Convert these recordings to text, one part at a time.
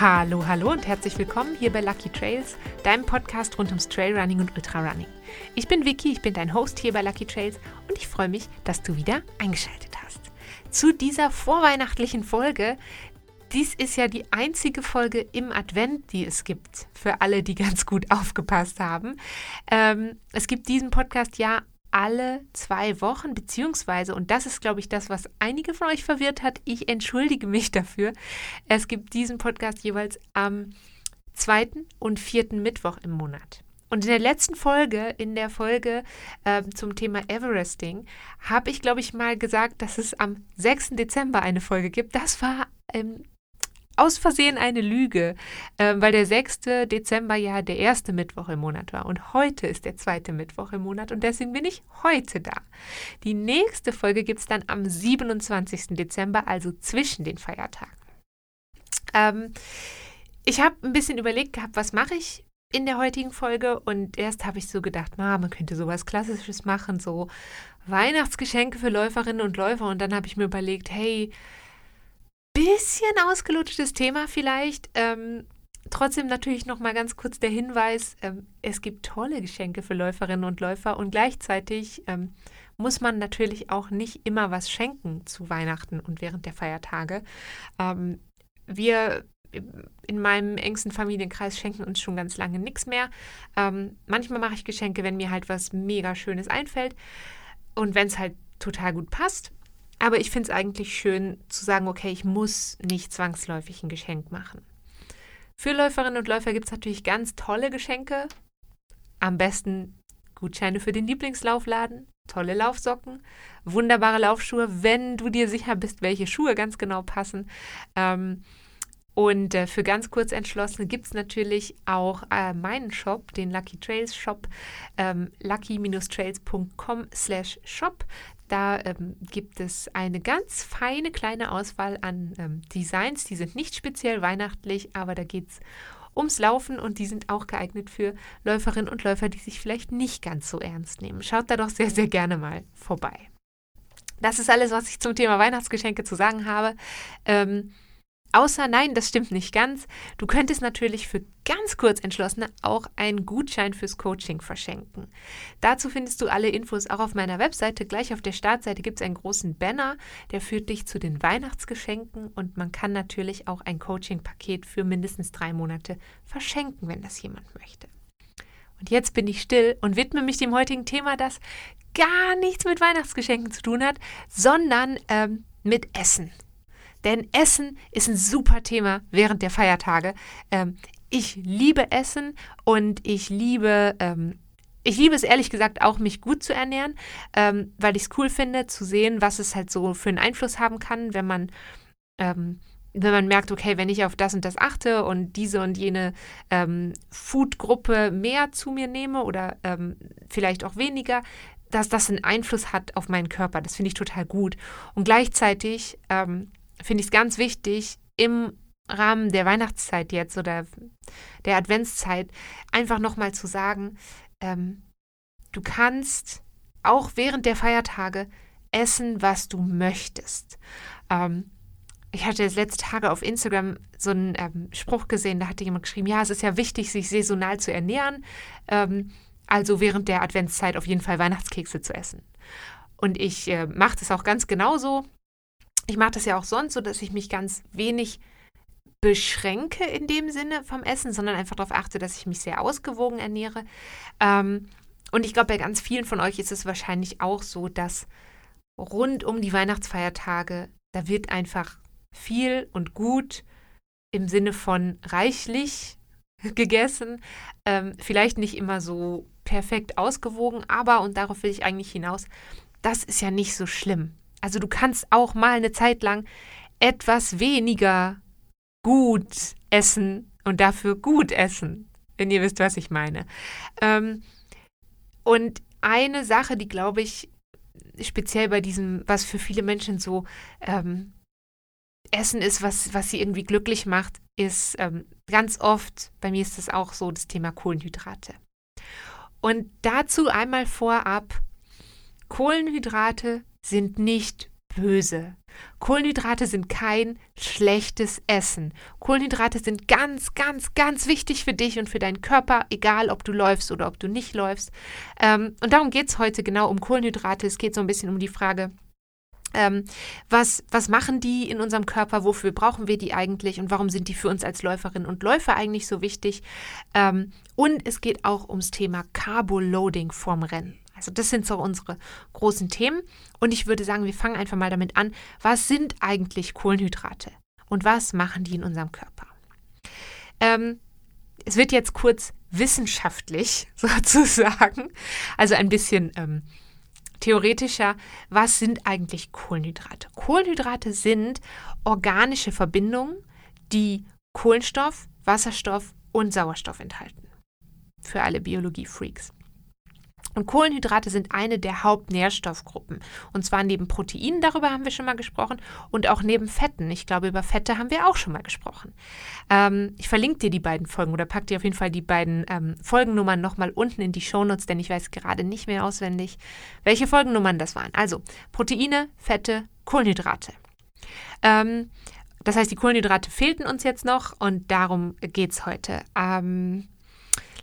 Hallo, hallo und herzlich willkommen hier bei Lucky Trails, deinem Podcast rund ums Trailrunning und Ultrarunning. Ich bin Vicky, ich bin dein Host hier bei Lucky Trails und ich freue mich, dass du wieder eingeschaltet hast. Zu dieser vorweihnachtlichen Folge. Dies ist ja die einzige Folge im Advent, die es gibt, für alle, die ganz gut aufgepasst haben. Ähm, es gibt diesen Podcast ja alle zwei Wochen, beziehungsweise, und das ist, glaube ich, das, was einige von euch verwirrt hat, ich entschuldige mich dafür. Es gibt diesen Podcast jeweils am zweiten und vierten Mittwoch im Monat. Und in der letzten Folge, in der Folge äh, zum Thema Everesting, habe ich, glaube ich, mal gesagt, dass es am 6. Dezember eine Folge gibt. Das war ähm, aus Versehen eine Lüge, äh, weil der 6. Dezember ja der erste Mittwoch im Monat war und heute ist der zweite Mittwoch im Monat und deswegen bin ich heute da. Die nächste Folge gibt es dann am 27. Dezember, also zwischen den Feiertagen. Ähm, ich habe ein bisschen überlegt gehabt, was mache ich in der heutigen Folge und erst habe ich so gedacht, na, man könnte sowas Klassisches machen, so Weihnachtsgeschenke für Läuferinnen und Läufer und dann habe ich mir überlegt, hey, bisschen ausgelutschtes Thema vielleicht. Ähm, trotzdem natürlich noch mal ganz kurz der Hinweis: ähm, Es gibt tolle Geschenke für Läuferinnen und Läufer und gleichzeitig ähm, muss man natürlich auch nicht immer was schenken zu Weihnachten und während der Feiertage. Ähm, wir in meinem engsten Familienkreis schenken uns schon ganz lange nichts mehr. Ähm, manchmal mache ich Geschenke, wenn mir halt was mega Schönes einfällt und wenn es halt total gut passt. Aber ich finde es eigentlich schön zu sagen, okay, ich muss nicht zwangsläufig ein Geschenk machen. Für Läuferinnen und Läufer gibt es natürlich ganz tolle Geschenke. Am besten Gutscheine für den Lieblingslaufladen, tolle Laufsocken, wunderbare Laufschuhe, wenn du dir sicher bist, welche Schuhe ganz genau passen. Ähm, und äh, für ganz kurz Entschlossene gibt es natürlich auch äh, meinen Shop, den Lucky Trails Shop, ähm, lucky-trails.com slash shop. Da ähm, gibt es eine ganz feine kleine Auswahl an ähm, Designs. Die sind nicht speziell weihnachtlich, aber da geht es ums Laufen und die sind auch geeignet für Läuferinnen und Läufer, die sich vielleicht nicht ganz so ernst nehmen. Schaut da doch sehr, sehr gerne mal vorbei. Das ist alles, was ich zum Thema Weihnachtsgeschenke zu sagen habe. Ähm, Außer, nein, das stimmt nicht ganz. Du könntest natürlich für ganz kurz entschlossene auch einen Gutschein fürs Coaching verschenken. Dazu findest du alle Infos auch auf meiner Webseite. Gleich auf der Startseite gibt es einen großen Banner, der führt dich zu den Weihnachtsgeschenken und man kann natürlich auch ein Coaching-Paket für mindestens drei Monate verschenken, wenn das jemand möchte. Und jetzt bin ich still und widme mich dem heutigen Thema, das gar nichts mit Weihnachtsgeschenken zu tun hat, sondern ähm, mit Essen. Denn Essen ist ein super Thema während der Feiertage. Ähm, ich liebe Essen und ich liebe, ähm, ich liebe es ehrlich gesagt auch, mich gut zu ernähren, ähm, weil ich es cool finde, zu sehen, was es halt so für einen Einfluss haben kann, wenn man ähm, wenn man merkt, okay, wenn ich auf das und das achte und diese und jene ähm, Food-Gruppe mehr zu mir nehme oder ähm, vielleicht auch weniger, dass das einen Einfluss hat auf meinen Körper. Das finde ich total gut. Und gleichzeitig ähm, finde ich es ganz wichtig, im Rahmen der Weihnachtszeit jetzt oder der Adventszeit einfach nochmal zu sagen, ähm, du kannst auch während der Feiertage essen, was du möchtest. Ähm, ich hatte jetzt letzte Tage auf Instagram so einen ähm, Spruch gesehen, da hatte jemand geschrieben, ja, es ist ja wichtig, sich saisonal zu ernähren, ähm, also während der Adventszeit auf jeden Fall Weihnachtskekse zu essen. Und ich äh, mache das auch ganz genauso ich mache das ja auch sonst so, dass ich mich ganz wenig beschränke in dem Sinne vom Essen, sondern einfach darauf achte, dass ich mich sehr ausgewogen ernähre. Ähm, und ich glaube, bei ganz vielen von euch ist es wahrscheinlich auch so, dass rund um die Weihnachtsfeiertage, da wird einfach viel und gut im Sinne von reichlich gegessen. Ähm, vielleicht nicht immer so perfekt ausgewogen, aber, und darauf will ich eigentlich hinaus, das ist ja nicht so schlimm. Also du kannst auch mal eine Zeit lang etwas weniger gut essen und dafür gut essen, wenn ihr wisst, was ich meine. Ähm, und eine Sache, die glaube ich speziell bei diesem, was für viele Menschen so ähm, Essen ist, was, was sie irgendwie glücklich macht, ist ähm, ganz oft, bei mir ist das auch so, das Thema Kohlenhydrate. Und dazu einmal vorab, Kohlenhydrate sind nicht böse. Kohlenhydrate sind kein schlechtes Essen. Kohlenhydrate sind ganz, ganz, ganz wichtig für dich und für deinen Körper, egal ob du läufst oder ob du nicht läufst. Ähm, und darum geht es heute genau um Kohlenhydrate. Es geht so ein bisschen um die Frage, ähm, was, was machen die in unserem Körper? Wofür brauchen wir die eigentlich? Und warum sind die für uns als Läuferinnen und Läufer eigentlich so wichtig? Ähm, und es geht auch ums Thema Carboloading vorm Rennen. Also das sind so unsere großen Themen. Und ich würde sagen, wir fangen einfach mal damit an, was sind eigentlich Kohlenhydrate und was machen die in unserem Körper? Ähm, es wird jetzt kurz wissenschaftlich sozusagen, also ein bisschen ähm, theoretischer, was sind eigentlich Kohlenhydrate? Kohlenhydrate sind organische Verbindungen, die Kohlenstoff, Wasserstoff und Sauerstoff enthalten. Für alle Biologie-Freaks. Und Kohlenhydrate sind eine der Hauptnährstoffgruppen. Und zwar neben Proteinen, darüber haben wir schon mal gesprochen, und auch neben Fetten. Ich glaube, über Fette haben wir auch schon mal gesprochen. Ähm, ich verlinke dir die beiden Folgen oder pack dir auf jeden Fall die beiden ähm, Folgennummern nochmal unten in die Shownotes, denn ich weiß gerade nicht mehr auswendig, welche Folgennummern das waren. Also Proteine, Fette, Kohlenhydrate. Ähm, das heißt, die Kohlenhydrate fehlten uns jetzt noch und darum geht es heute. Ähm,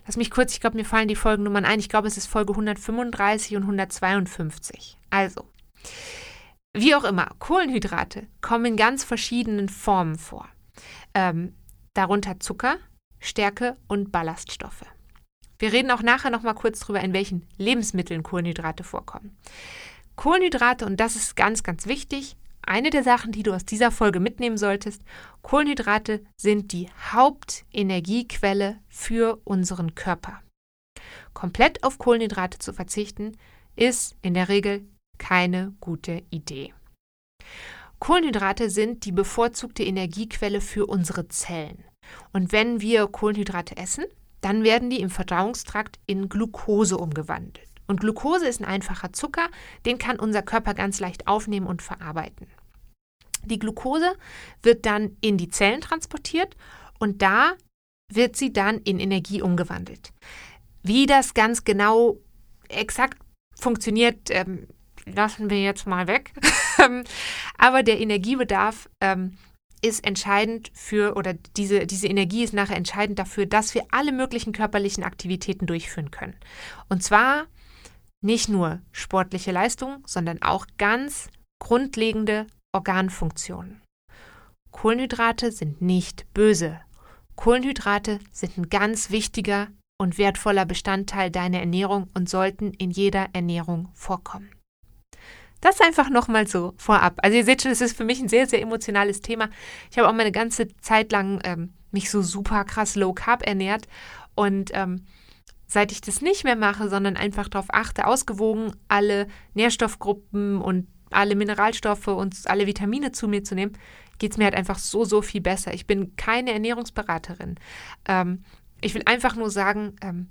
Lass mich kurz, ich glaube, mir fallen die Folgennummern ein. Ich glaube, es ist Folge 135 und 152. Also, wie auch immer, Kohlenhydrate kommen in ganz verschiedenen Formen vor. Ähm, darunter Zucker, Stärke und Ballaststoffe. Wir reden auch nachher noch mal kurz darüber, in welchen Lebensmitteln Kohlenhydrate vorkommen. Kohlenhydrate, und das ist ganz, ganz wichtig, eine der Sachen, die du aus dieser Folge mitnehmen solltest, Kohlenhydrate sind die Hauptenergiequelle für unseren Körper. Komplett auf Kohlenhydrate zu verzichten, ist in der Regel keine gute Idee. Kohlenhydrate sind die bevorzugte Energiequelle für unsere Zellen. Und wenn wir Kohlenhydrate essen, dann werden die im Verdauungstrakt in Glucose umgewandelt. Und Glucose ist ein einfacher Zucker, den kann unser Körper ganz leicht aufnehmen und verarbeiten. Die Glucose wird dann in die Zellen transportiert und da wird sie dann in Energie umgewandelt. Wie das ganz genau exakt funktioniert, ähm, lassen wir jetzt mal weg. Aber der Energiebedarf ähm, ist entscheidend für, oder diese, diese Energie ist nachher entscheidend dafür, dass wir alle möglichen körperlichen Aktivitäten durchführen können. Und zwar nicht nur sportliche Leistung, sondern auch ganz grundlegende Organfunktionen. Kohlenhydrate sind nicht böse. Kohlenhydrate sind ein ganz wichtiger und wertvoller Bestandteil deiner Ernährung und sollten in jeder Ernährung vorkommen. Das einfach nochmal so vorab. Also ihr seht schon, es ist für mich ein sehr, sehr emotionales Thema. Ich habe auch meine ganze Zeit lang ähm, mich so super krass low carb ernährt und ähm, Seit ich das nicht mehr mache, sondern einfach darauf achte, ausgewogen alle Nährstoffgruppen und alle Mineralstoffe und alle Vitamine zu mir zu nehmen, geht es mir halt einfach so, so viel besser. Ich bin keine Ernährungsberaterin. Ähm, ich will einfach nur sagen, ähm,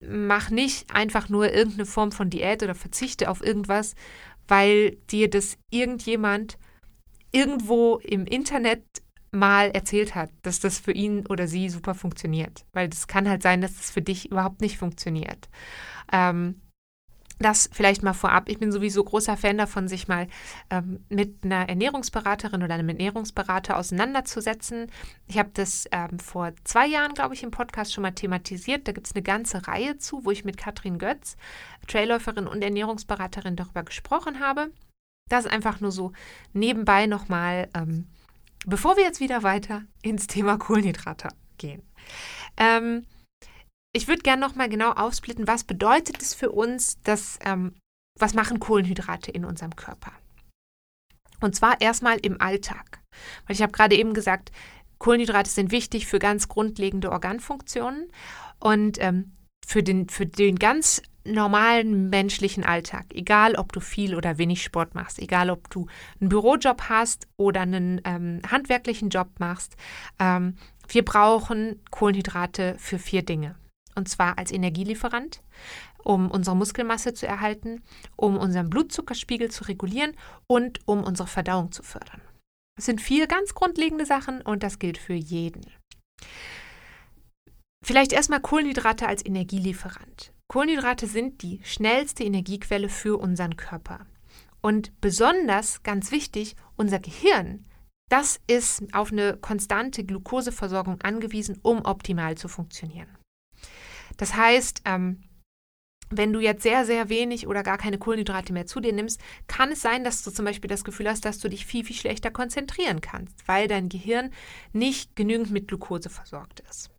mach nicht einfach nur irgendeine Form von Diät oder verzichte auf irgendwas, weil dir das irgendjemand irgendwo im Internet mal erzählt hat, dass das für ihn oder sie super funktioniert. Weil das kann halt sein, dass das für dich überhaupt nicht funktioniert. Ähm, das vielleicht mal vorab. Ich bin sowieso großer Fan davon, sich mal ähm, mit einer Ernährungsberaterin oder einem Ernährungsberater auseinanderzusetzen. Ich habe das ähm, vor zwei Jahren, glaube ich, im Podcast schon mal thematisiert. Da gibt es eine ganze Reihe zu, wo ich mit Katrin Götz, Trailläuferin und Ernährungsberaterin, darüber gesprochen habe. Das ist einfach nur so nebenbei nochmal ähm, Bevor wir jetzt wieder weiter ins Thema Kohlenhydrate gehen. Ähm, ich würde gerne nochmal genau aufsplitten, was bedeutet es für uns, dass, ähm, was machen Kohlenhydrate in unserem Körper? Und zwar erstmal im Alltag. Weil ich habe gerade eben gesagt, Kohlenhydrate sind wichtig für ganz grundlegende Organfunktionen und ähm, für, den, für den ganz normalen menschlichen Alltag, egal ob du viel oder wenig Sport machst, egal ob du einen Bürojob hast oder einen ähm, handwerklichen Job machst, ähm, wir brauchen Kohlenhydrate für vier Dinge. Und zwar als Energielieferant, um unsere Muskelmasse zu erhalten, um unseren Blutzuckerspiegel zu regulieren und um unsere Verdauung zu fördern. Das sind vier ganz grundlegende Sachen und das gilt für jeden. Vielleicht erstmal Kohlenhydrate als Energielieferant. Kohlenhydrate sind die schnellste Energiequelle für unseren Körper. Und besonders, ganz wichtig, unser Gehirn, das ist auf eine konstante Glukoseversorgung angewiesen, um optimal zu funktionieren. Das heißt, ähm, wenn du jetzt sehr, sehr wenig oder gar keine Kohlenhydrate mehr zu dir nimmst, kann es sein, dass du zum Beispiel das Gefühl hast, dass du dich viel, viel schlechter konzentrieren kannst, weil dein Gehirn nicht genügend mit Glucose versorgt ist.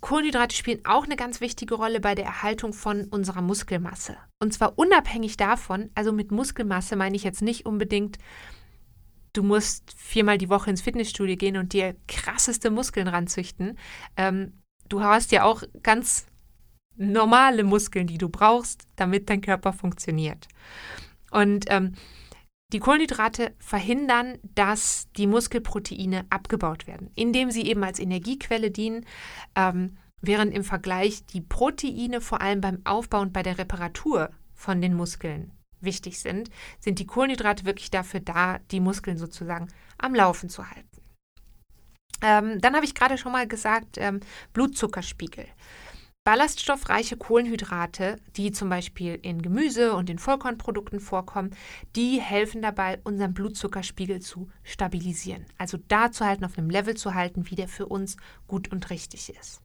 Kohlenhydrate spielen auch eine ganz wichtige Rolle bei der Erhaltung von unserer Muskelmasse. Und zwar unabhängig davon, also mit Muskelmasse meine ich jetzt nicht unbedingt, du musst viermal die Woche ins Fitnessstudio gehen und dir krasseste Muskeln ranzüchten. Ähm, du hast ja auch ganz normale Muskeln, die du brauchst, damit dein Körper funktioniert. Und ähm, die Kohlenhydrate verhindern, dass die Muskelproteine abgebaut werden, indem sie eben als Energiequelle dienen, ähm, während im Vergleich die Proteine vor allem beim Aufbau und bei der Reparatur von den Muskeln wichtig sind, sind die Kohlenhydrate wirklich dafür da, die Muskeln sozusagen am Laufen zu halten. Ähm, dann habe ich gerade schon mal gesagt, ähm, Blutzuckerspiegel. Ballaststoffreiche Kohlenhydrate, die zum Beispiel in Gemüse und in Vollkornprodukten vorkommen, die helfen dabei, unseren Blutzuckerspiegel zu stabilisieren. Also da zu halten, auf einem Level zu halten, wie der für uns gut und richtig ist.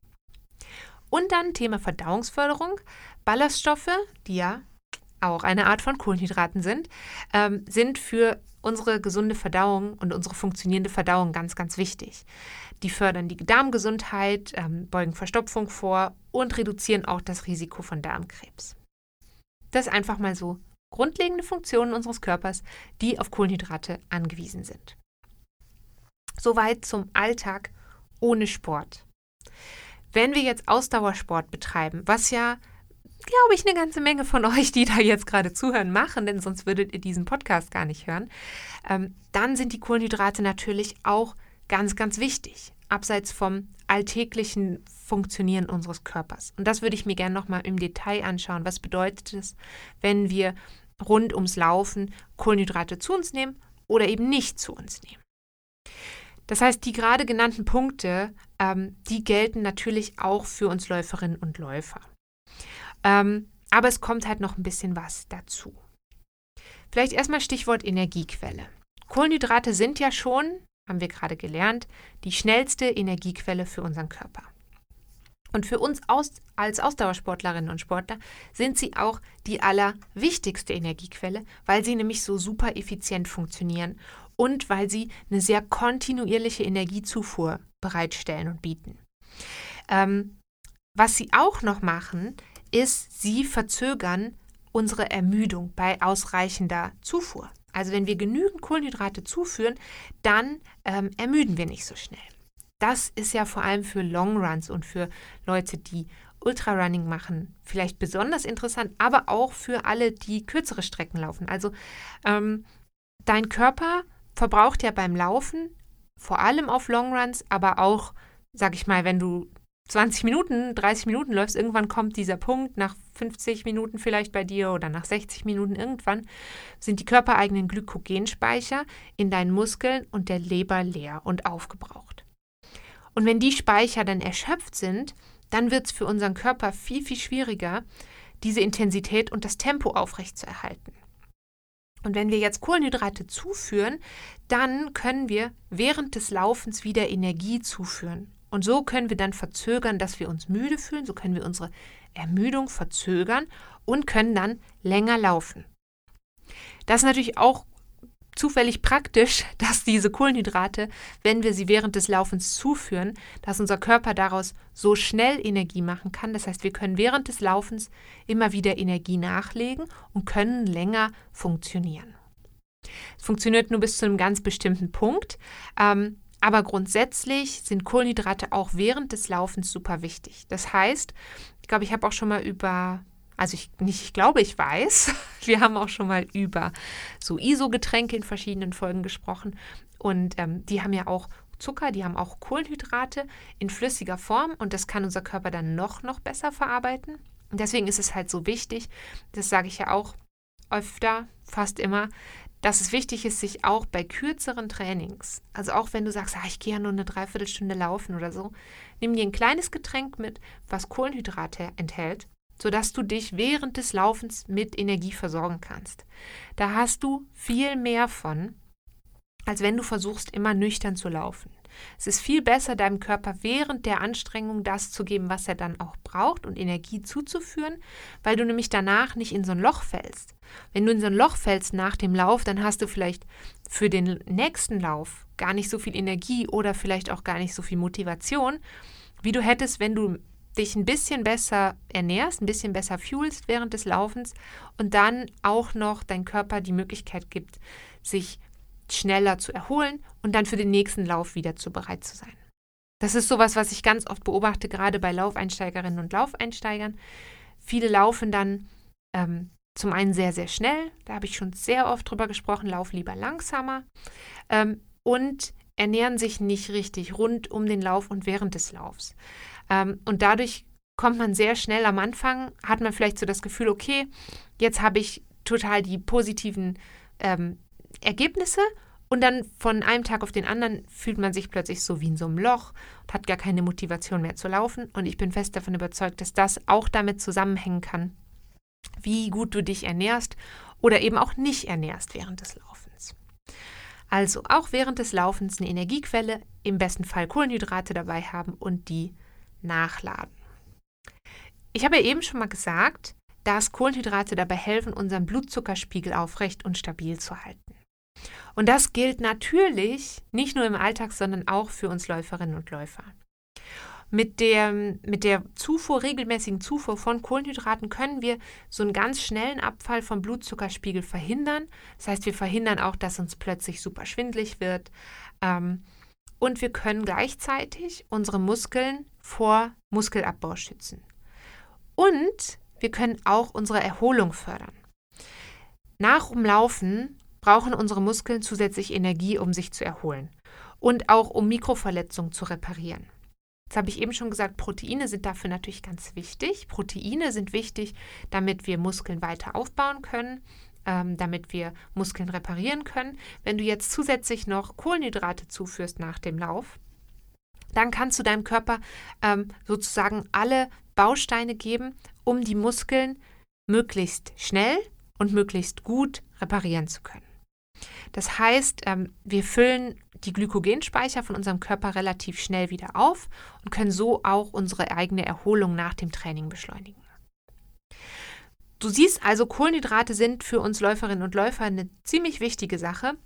Und dann Thema Verdauungsförderung. Ballaststoffe, die ja auch eine Art von Kohlenhydraten sind, ähm, sind für unsere gesunde Verdauung und unsere funktionierende Verdauung ganz, ganz wichtig. Die fördern die Darmgesundheit, ähm, beugen Verstopfung vor und reduzieren auch das Risiko von Darmkrebs. Das einfach mal so grundlegende Funktionen unseres Körpers, die auf Kohlenhydrate angewiesen sind. Soweit zum Alltag ohne Sport. Wenn wir jetzt Ausdauersport betreiben, was ja glaube ich, eine ganze Menge von euch, die da jetzt gerade zuhören, machen, denn sonst würdet ihr diesen Podcast gar nicht hören, ähm, dann sind die Kohlenhydrate natürlich auch ganz, ganz wichtig, abseits vom alltäglichen Funktionieren unseres Körpers. Und das würde ich mir gerne nochmal im Detail anschauen. Was bedeutet es, wenn wir rund ums Laufen Kohlenhydrate zu uns nehmen oder eben nicht zu uns nehmen? Das heißt, die gerade genannten Punkte, ähm, die gelten natürlich auch für uns Läuferinnen und Läufer. Ähm, aber es kommt halt noch ein bisschen was dazu. Vielleicht erstmal Stichwort Energiequelle. Kohlenhydrate sind ja schon, haben wir gerade gelernt, die schnellste Energiequelle für unseren Körper. Und für uns aus, als Ausdauersportlerinnen und Sportler sind sie auch die allerwichtigste Energiequelle, weil sie nämlich so super effizient funktionieren und weil sie eine sehr kontinuierliche Energiezufuhr bereitstellen und bieten. Ähm, was sie auch noch machen, ist, sie verzögern unsere Ermüdung bei ausreichender Zufuhr. Also wenn wir genügend Kohlenhydrate zuführen, dann ähm, ermüden wir nicht so schnell. Das ist ja vor allem für Longruns und für Leute, die Ultrarunning machen, vielleicht besonders interessant, aber auch für alle, die kürzere Strecken laufen. Also ähm, dein Körper verbraucht ja beim Laufen vor allem auf Longruns, aber auch, sag ich mal, wenn du 20 Minuten, 30 Minuten läufst, irgendwann kommt dieser Punkt, nach 50 Minuten vielleicht bei dir oder nach 60 Minuten irgendwann, sind die körpereigenen Glykogenspeicher in deinen Muskeln und der Leber leer und aufgebraucht. Und wenn die Speicher dann erschöpft sind, dann wird es für unseren Körper viel, viel schwieriger, diese Intensität und das Tempo aufrechtzuerhalten. Und wenn wir jetzt Kohlenhydrate zuführen, dann können wir während des Laufens wieder Energie zuführen. Und so können wir dann verzögern, dass wir uns müde fühlen, so können wir unsere Ermüdung verzögern und können dann länger laufen. Das ist natürlich auch zufällig praktisch, dass diese Kohlenhydrate, wenn wir sie während des Laufens zuführen, dass unser Körper daraus so schnell Energie machen kann. Das heißt, wir können während des Laufens immer wieder Energie nachlegen und können länger funktionieren. Es funktioniert nur bis zu einem ganz bestimmten Punkt. Ähm, aber grundsätzlich sind Kohlenhydrate auch während des Laufens super wichtig. Das heißt, ich glaube, ich habe auch schon mal über, also ich nicht, ich glaube, ich weiß, wir haben auch schon mal über so ISO-Getränke in verschiedenen Folgen gesprochen. Und ähm, die haben ja auch Zucker, die haben auch Kohlenhydrate in flüssiger Form und das kann unser Körper dann noch, noch besser verarbeiten. Und deswegen ist es halt so wichtig, das sage ich ja auch öfter, fast immer, dass es wichtig ist, sich auch bei kürzeren Trainings, also auch wenn du sagst, ah, ich gehe ja nur eine Dreiviertelstunde laufen oder so, nimm dir ein kleines Getränk mit, was Kohlenhydrate enthält sodass du dich während des Laufens mit Energie versorgen kannst. Da hast du viel mehr von, als wenn du versuchst, immer nüchtern zu laufen. Es ist viel besser, deinem Körper während der Anstrengung das zu geben, was er dann auch braucht und Energie zuzuführen, weil du nämlich danach nicht in so ein Loch fällst. Wenn du in so ein Loch fällst nach dem Lauf, dann hast du vielleicht für den nächsten Lauf gar nicht so viel Energie oder vielleicht auch gar nicht so viel Motivation, wie du hättest, wenn du dich ein bisschen besser ernährst, ein bisschen besser fuelst während des Laufens und dann auch noch dein Körper die Möglichkeit gibt, sich schneller zu erholen und dann für den nächsten Lauf wieder zu bereit zu sein. Das ist sowas, was ich ganz oft beobachte, gerade bei Laufeinsteigerinnen und Laufeinsteigern. Viele laufen dann ähm, zum einen sehr, sehr schnell, da habe ich schon sehr oft drüber gesprochen, lauf lieber langsamer ähm, und ernähren sich nicht richtig rund um den Lauf und während des Laufs. Ähm, und dadurch kommt man sehr schnell am Anfang, hat man vielleicht so das Gefühl, okay, jetzt habe ich total die positiven ähm, Ergebnisse und dann von einem Tag auf den anderen fühlt man sich plötzlich so wie in so einem Loch und hat gar keine Motivation mehr zu laufen. Und ich bin fest davon überzeugt, dass das auch damit zusammenhängen kann, wie gut du dich ernährst oder eben auch nicht ernährst während des Laufens. Also auch während des Laufens eine Energiequelle, im besten Fall Kohlenhydrate dabei haben und die nachladen. Ich habe ja eben schon mal gesagt, dass Kohlenhydrate dabei helfen, unseren Blutzuckerspiegel aufrecht und stabil zu halten. Und das gilt natürlich nicht nur im Alltag, sondern auch für uns Läuferinnen und Läufer. Mit der, mit der Zufuhr, regelmäßigen Zufuhr von Kohlenhydraten können wir so einen ganz schnellen Abfall vom Blutzuckerspiegel verhindern. Das heißt, wir verhindern auch, dass uns plötzlich super schwindlig wird. Ähm, und wir können gleichzeitig unsere Muskeln vor Muskelabbau schützen. Und wir können auch unsere Erholung fördern. Nach Umlaufen brauchen unsere Muskeln zusätzlich Energie, um sich zu erholen und auch um Mikroverletzungen zu reparieren. Jetzt habe ich eben schon gesagt, Proteine sind dafür natürlich ganz wichtig. Proteine sind wichtig, damit wir Muskeln weiter aufbauen können, ähm, damit wir Muskeln reparieren können. Wenn du jetzt zusätzlich noch Kohlenhydrate zuführst nach dem Lauf, dann kannst du deinem Körper ähm, sozusagen alle Bausteine geben, um die Muskeln möglichst schnell und möglichst gut reparieren zu können. Das heißt, ähm, wir füllen die Glykogenspeicher von unserem Körper relativ schnell wieder auf und können so auch unsere eigene Erholung nach dem Training beschleunigen. Du siehst also, Kohlenhydrate sind für uns Läuferinnen und Läufer eine ziemlich wichtige Sache.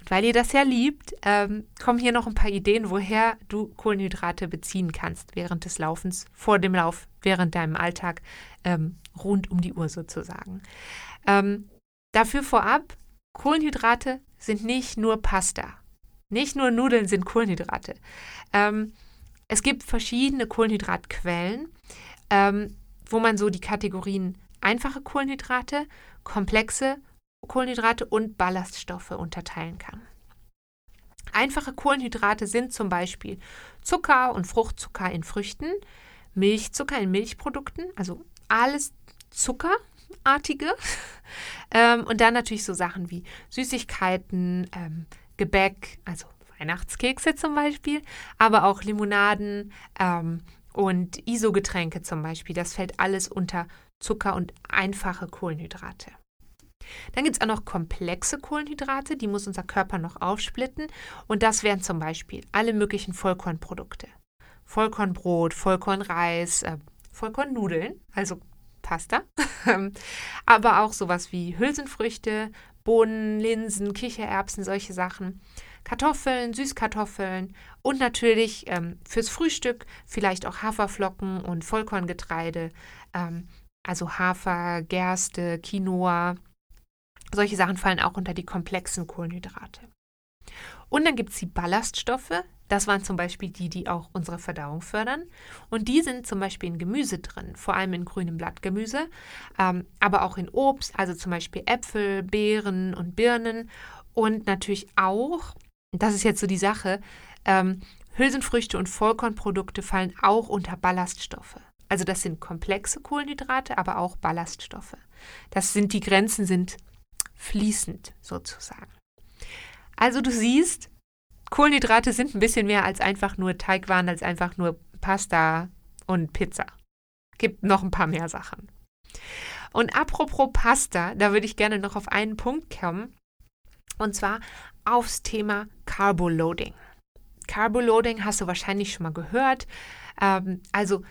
Und weil ihr das ja liebt, ähm, kommen hier noch ein paar Ideen, woher du Kohlenhydrate beziehen kannst während des Laufens, vor dem Lauf, während deinem Alltag, ähm, rund um die Uhr sozusagen. Dafür vorab, Kohlenhydrate sind nicht nur Pasta. Nicht nur Nudeln sind Kohlenhydrate. Ähm, es gibt verschiedene Kohlenhydratquellen, ähm, wo man so die Kategorien einfache Kohlenhydrate, komplexe Kohlenhydrate und Ballaststoffe unterteilen kann. Einfache Kohlenhydrate sind zum Beispiel Zucker und Fruchtzucker in Früchten, Milchzucker in Milchprodukten, also alles Zucker, artige. ähm, und dann natürlich so Sachen wie Süßigkeiten, ähm, Gebäck, also Weihnachtskekse zum Beispiel, aber auch Limonaden ähm, und ISO-Getränke zum Beispiel. Das fällt alles unter Zucker und einfache Kohlenhydrate. Dann gibt es auch noch komplexe Kohlenhydrate, die muss unser Körper noch aufsplitten. Und das wären zum Beispiel alle möglichen Vollkornprodukte. Vollkornbrot, Vollkornreis, äh, Vollkornnudeln, also Pasta, aber auch sowas wie Hülsenfrüchte, Bohnen, Linsen, Kichererbsen, solche Sachen. Kartoffeln, Süßkartoffeln und natürlich ähm, fürs Frühstück vielleicht auch Haferflocken und Vollkorngetreide, ähm, also Hafer, Gerste, Quinoa. Solche Sachen fallen auch unter die komplexen Kohlenhydrate. Und dann gibt es die Ballaststoffe, das waren zum Beispiel die, die auch unsere Verdauung fördern. Und die sind zum Beispiel in Gemüse drin, vor allem in grünem Blattgemüse, ähm, aber auch in Obst, also zum Beispiel Äpfel, Beeren und Birnen. Und natürlich auch, das ist jetzt so die Sache, ähm, Hülsenfrüchte und Vollkornprodukte fallen auch unter Ballaststoffe. Also das sind komplexe Kohlenhydrate, aber auch Ballaststoffe. Das sind die Grenzen sind fließend sozusagen. Also du siehst, Kohlenhydrate sind ein bisschen mehr als einfach nur Teigwaren, als einfach nur Pasta und Pizza. gibt noch ein paar mehr Sachen. Und apropos Pasta, da würde ich gerne noch auf einen Punkt kommen. Und zwar aufs Thema Carboloading. Carboloading hast du wahrscheinlich schon mal gehört. Ähm, also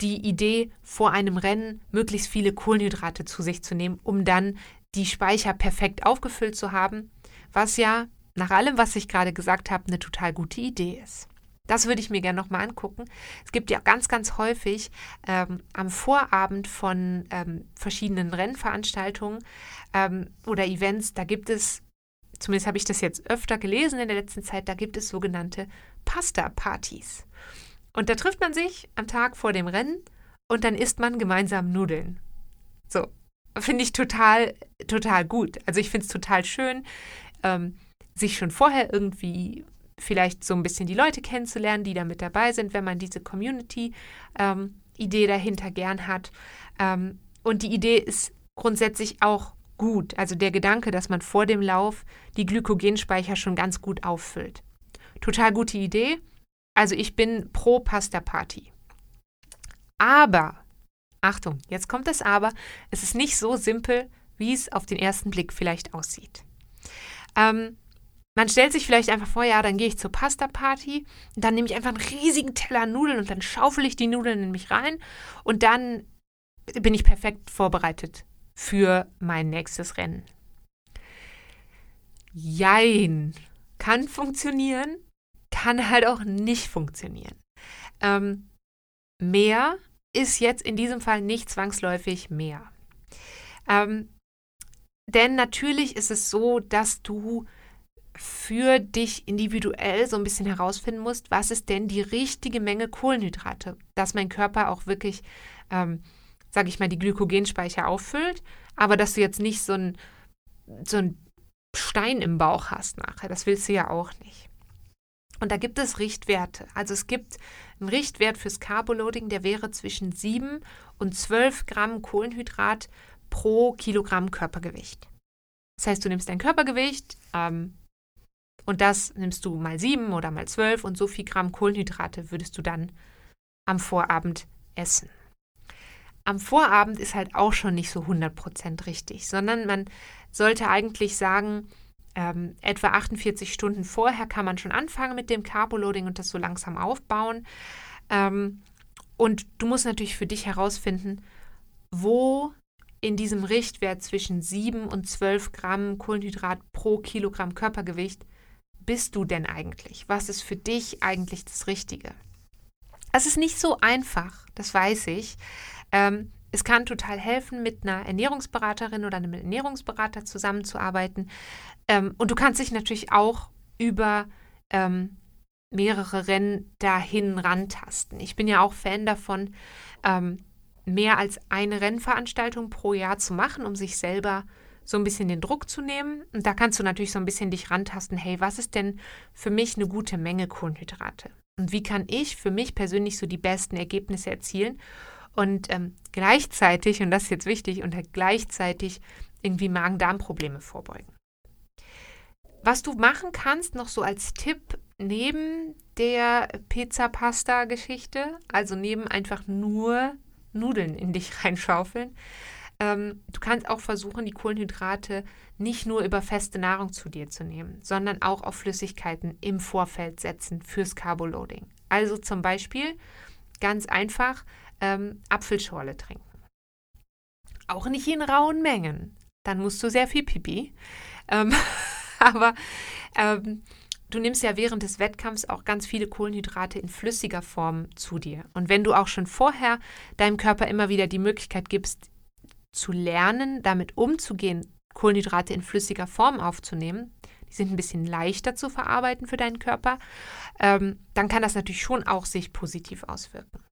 die Idee, vor einem Rennen möglichst viele Kohlenhydrate zu sich zu nehmen, um dann die Speicher perfekt aufgefüllt zu haben, was ja nach allem, was ich gerade gesagt habe, eine total gute Idee ist. Das würde ich mir gerne nochmal angucken. Es gibt ja ganz, ganz häufig ähm, am Vorabend von ähm, verschiedenen Rennveranstaltungen ähm, oder Events, da gibt es, zumindest habe ich das jetzt öfter gelesen in der letzten Zeit, da gibt es sogenannte Pasta-Partys. Und da trifft man sich am Tag vor dem Rennen und dann isst man gemeinsam Nudeln. So, finde ich total, total gut. Also ich finde es total schön, ähm, sich schon vorher irgendwie vielleicht so ein bisschen die Leute kennenzulernen, die da mit dabei sind, wenn man diese Community-Idee ähm, dahinter gern hat. Ähm, und die Idee ist grundsätzlich auch gut. Also der Gedanke, dass man vor dem Lauf die Glykogenspeicher schon ganz gut auffüllt. Total gute Idee. Also ich bin pro Pasta Party. Aber, Achtung, jetzt kommt das Aber, es ist nicht so simpel, wie es auf den ersten Blick vielleicht aussieht. Ähm, man stellt sich vielleicht einfach vor, ja, dann gehe ich zur Pasta-Party, dann nehme ich einfach einen riesigen Teller Nudeln und dann schaufel ich die Nudeln in mich rein und dann bin ich perfekt vorbereitet für mein nächstes Rennen. Jein, kann funktionieren, kann halt auch nicht funktionieren. Ähm, mehr ist jetzt in diesem Fall nicht zwangsläufig mehr. Ähm, denn natürlich ist es so, dass du für dich individuell so ein bisschen herausfinden musst, was ist denn die richtige Menge Kohlenhydrate, dass mein Körper auch wirklich, ähm, sage ich mal, die Glykogenspeicher auffüllt, aber dass du jetzt nicht so ein, so ein Stein im Bauch hast nachher. Das willst du ja auch nicht. Und da gibt es Richtwerte. Also es gibt einen Richtwert fürs Carboloading, der wäre zwischen 7 und 12 Gramm Kohlenhydrat pro Kilogramm Körpergewicht. Das heißt, du nimmst dein Körpergewicht, ähm, und das nimmst du mal sieben oder mal zwölf und so viel Gramm Kohlenhydrate würdest du dann am Vorabend essen. Am Vorabend ist halt auch schon nicht so 100% richtig, sondern man sollte eigentlich sagen, ähm, etwa 48 Stunden vorher kann man schon anfangen mit dem Carboloading und das so langsam aufbauen. Ähm, und du musst natürlich für dich herausfinden, wo in diesem Richtwert zwischen 7 und 12 Gramm Kohlenhydrat pro Kilogramm Körpergewicht bist du denn eigentlich? Was ist für dich eigentlich das Richtige? Es ist nicht so einfach, das weiß ich. Ähm, es kann total helfen, mit einer Ernährungsberaterin oder einem Ernährungsberater zusammenzuarbeiten. Ähm, und du kannst dich natürlich auch über ähm, mehrere Rennen dahin rantasten. Ich bin ja auch Fan davon, ähm, mehr als eine Rennveranstaltung pro Jahr zu machen, um sich selber so ein bisschen den Druck zu nehmen. Und da kannst du natürlich so ein bisschen dich rantasten, hey, was ist denn für mich eine gute Menge Kohlenhydrate? Und wie kann ich für mich persönlich so die besten Ergebnisse erzielen? Und ähm, gleichzeitig, und das ist jetzt wichtig, und gleichzeitig irgendwie Magen-Darm-Probleme vorbeugen. Was du machen kannst, noch so als Tipp, neben der Pizza-Pasta-Geschichte, also neben einfach nur Nudeln in dich reinschaufeln, ähm, du kannst auch versuchen, die Kohlenhydrate nicht nur über feste Nahrung zu dir zu nehmen, sondern auch auf Flüssigkeiten im Vorfeld setzen fürs Carboloading. Also zum Beispiel ganz einfach ähm, Apfelschorle trinken. Auch nicht in rauen Mengen. Dann musst du sehr viel Pipi. Ähm, aber ähm, du nimmst ja während des Wettkampfs auch ganz viele Kohlenhydrate in flüssiger Form zu dir. Und wenn du auch schon vorher deinem Körper immer wieder die Möglichkeit gibst, zu lernen, damit umzugehen, Kohlenhydrate in flüssiger Form aufzunehmen, die sind ein bisschen leichter zu verarbeiten für deinen Körper, ähm, dann kann das natürlich schon auch sich positiv auswirken.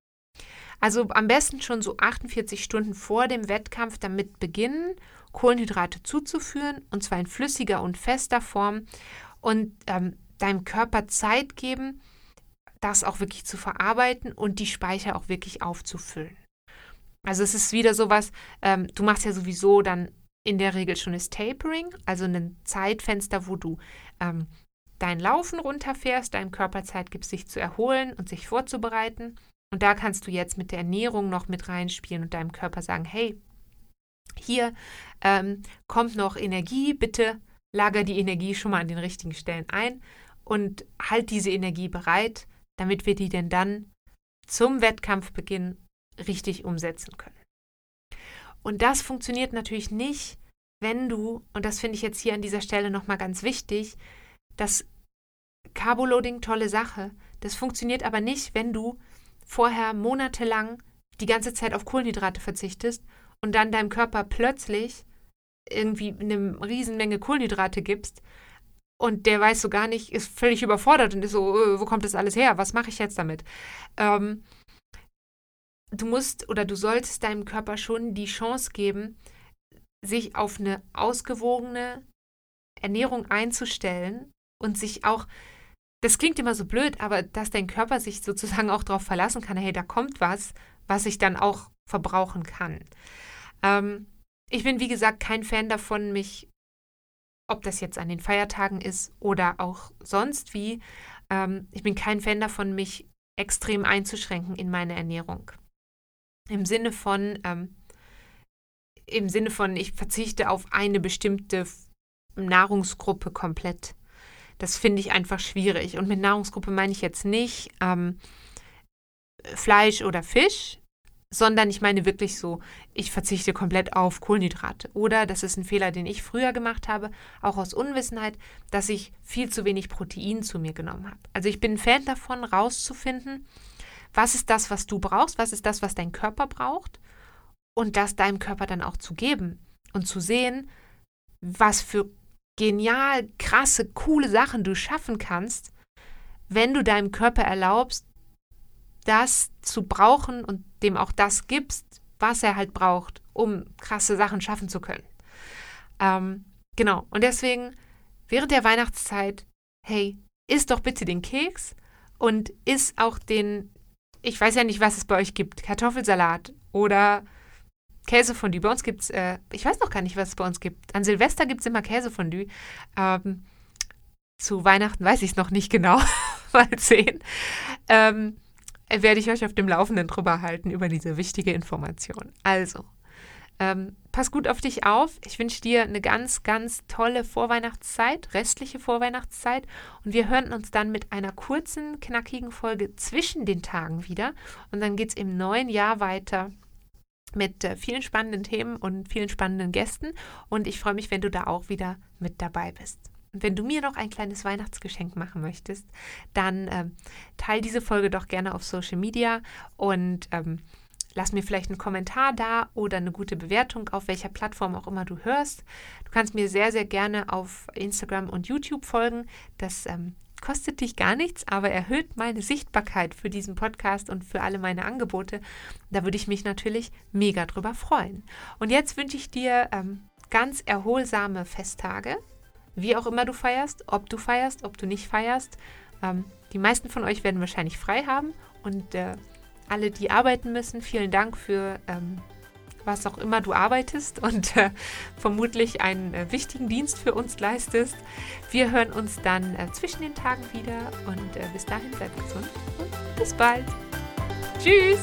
Also am besten schon so 48 Stunden vor dem Wettkampf damit beginnen, Kohlenhydrate zuzuführen, und zwar in flüssiger und fester Form und ähm, deinem Körper Zeit geben, das auch wirklich zu verarbeiten und die Speicher auch wirklich aufzufüllen. Also es ist wieder sowas, ähm, du machst ja sowieso dann in der Regel schon das Tapering, also ein Zeitfenster, wo du ähm, dein Laufen runterfährst, deinem Körper Zeit gibst, sich zu erholen und sich vorzubereiten. Und da kannst du jetzt mit der Ernährung noch mit reinspielen und deinem Körper sagen, hey, hier ähm, kommt noch Energie, bitte lager die Energie schon mal an den richtigen Stellen ein und halt diese Energie bereit, damit wir die denn dann zum Wettkampfbeginn richtig umsetzen können. Und das funktioniert natürlich nicht, wenn du, und das finde ich jetzt hier an dieser Stelle nochmal ganz wichtig, das Carboloading tolle Sache. Das funktioniert aber nicht, wenn du vorher monatelang die ganze Zeit auf Kohlenhydrate verzichtest und dann deinem Körper plötzlich irgendwie eine Riesenmenge Kohlenhydrate gibst und der weiß so gar nicht, ist völlig überfordert und ist so, äh, wo kommt das alles her? Was mache ich jetzt damit? Ähm, du musst oder du solltest deinem Körper schon die Chance geben, sich auf eine ausgewogene Ernährung einzustellen und sich auch, das klingt immer so blöd, aber dass dein Körper sich sozusagen auch darauf verlassen kann, hey, da kommt was, was ich dann auch verbrauchen kann. Ähm, ich bin, wie gesagt, kein Fan davon, mich, ob das jetzt an den Feiertagen ist oder auch sonst wie, ähm, ich bin kein Fan davon, mich extrem einzuschränken in meine Ernährung. Im Sinne von, ähm, im Sinne von, ich verzichte auf eine bestimmte Nahrungsgruppe komplett. Das finde ich einfach schwierig. Und mit Nahrungsgruppe meine ich jetzt nicht ähm, Fleisch oder Fisch, sondern ich meine wirklich so, ich verzichte komplett auf Kohlenhydrate. Oder, das ist ein Fehler, den ich früher gemacht habe, auch aus Unwissenheit, dass ich viel zu wenig Protein zu mir genommen habe. Also ich bin ein Fan davon, rauszufinden, was ist das, was du brauchst, was ist das, was dein Körper braucht und das deinem Körper dann auch zu geben und zu sehen, was für genial, krasse, coole Sachen du schaffen kannst, wenn du deinem Körper erlaubst, das zu brauchen und dem auch das gibst, was er halt braucht, um krasse Sachen schaffen zu können. Ähm, genau. Und deswegen während der Weihnachtszeit, hey, isst doch bitte den Keks und isst auch den, ich weiß ja nicht, was es bei euch gibt, Kartoffelsalat oder Käsefondue. Bei uns gibt es, äh, ich weiß noch gar nicht, was es bei uns gibt. An Silvester gibt es immer Käsefondue. Ähm, zu Weihnachten weiß ich es noch nicht genau. Mal sehen. Ähm, werde ich euch auf dem Laufenden drüber halten über diese wichtige Information. Also, ähm, pass gut auf dich auf. Ich wünsche dir eine ganz, ganz tolle Vorweihnachtszeit, restliche Vorweihnachtszeit. Und wir hören uns dann mit einer kurzen, knackigen Folge zwischen den Tagen wieder. Und dann geht es im neuen Jahr weiter mit äh, vielen spannenden Themen und vielen spannenden Gästen. Und ich freue mich, wenn du da auch wieder mit dabei bist. Und wenn du mir noch ein kleines Weihnachtsgeschenk machen möchtest, dann ähm, teile diese Folge doch gerne auf Social Media und ähm, lass mir vielleicht einen Kommentar da oder eine gute Bewertung, auf welcher Plattform auch immer du hörst. Du kannst mir sehr, sehr gerne auf Instagram und YouTube folgen. Das ähm, kostet dich gar nichts, aber erhöht meine Sichtbarkeit für diesen Podcast und für alle meine Angebote. Da würde ich mich natürlich mega drüber freuen. Und jetzt wünsche ich dir ähm, ganz erholsame Festtage, wie auch immer du feierst, ob du feierst, ob du nicht feierst. Ähm, die meisten von euch werden wahrscheinlich frei haben und äh, alle, die arbeiten müssen, vielen Dank für ähm, was auch immer du arbeitest und äh, vermutlich einen äh, wichtigen Dienst für uns leistest. Wir hören uns dann äh, zwischen den Tagen wieder und äh, bis dahin bleib gesund und bis bald. Tschüss!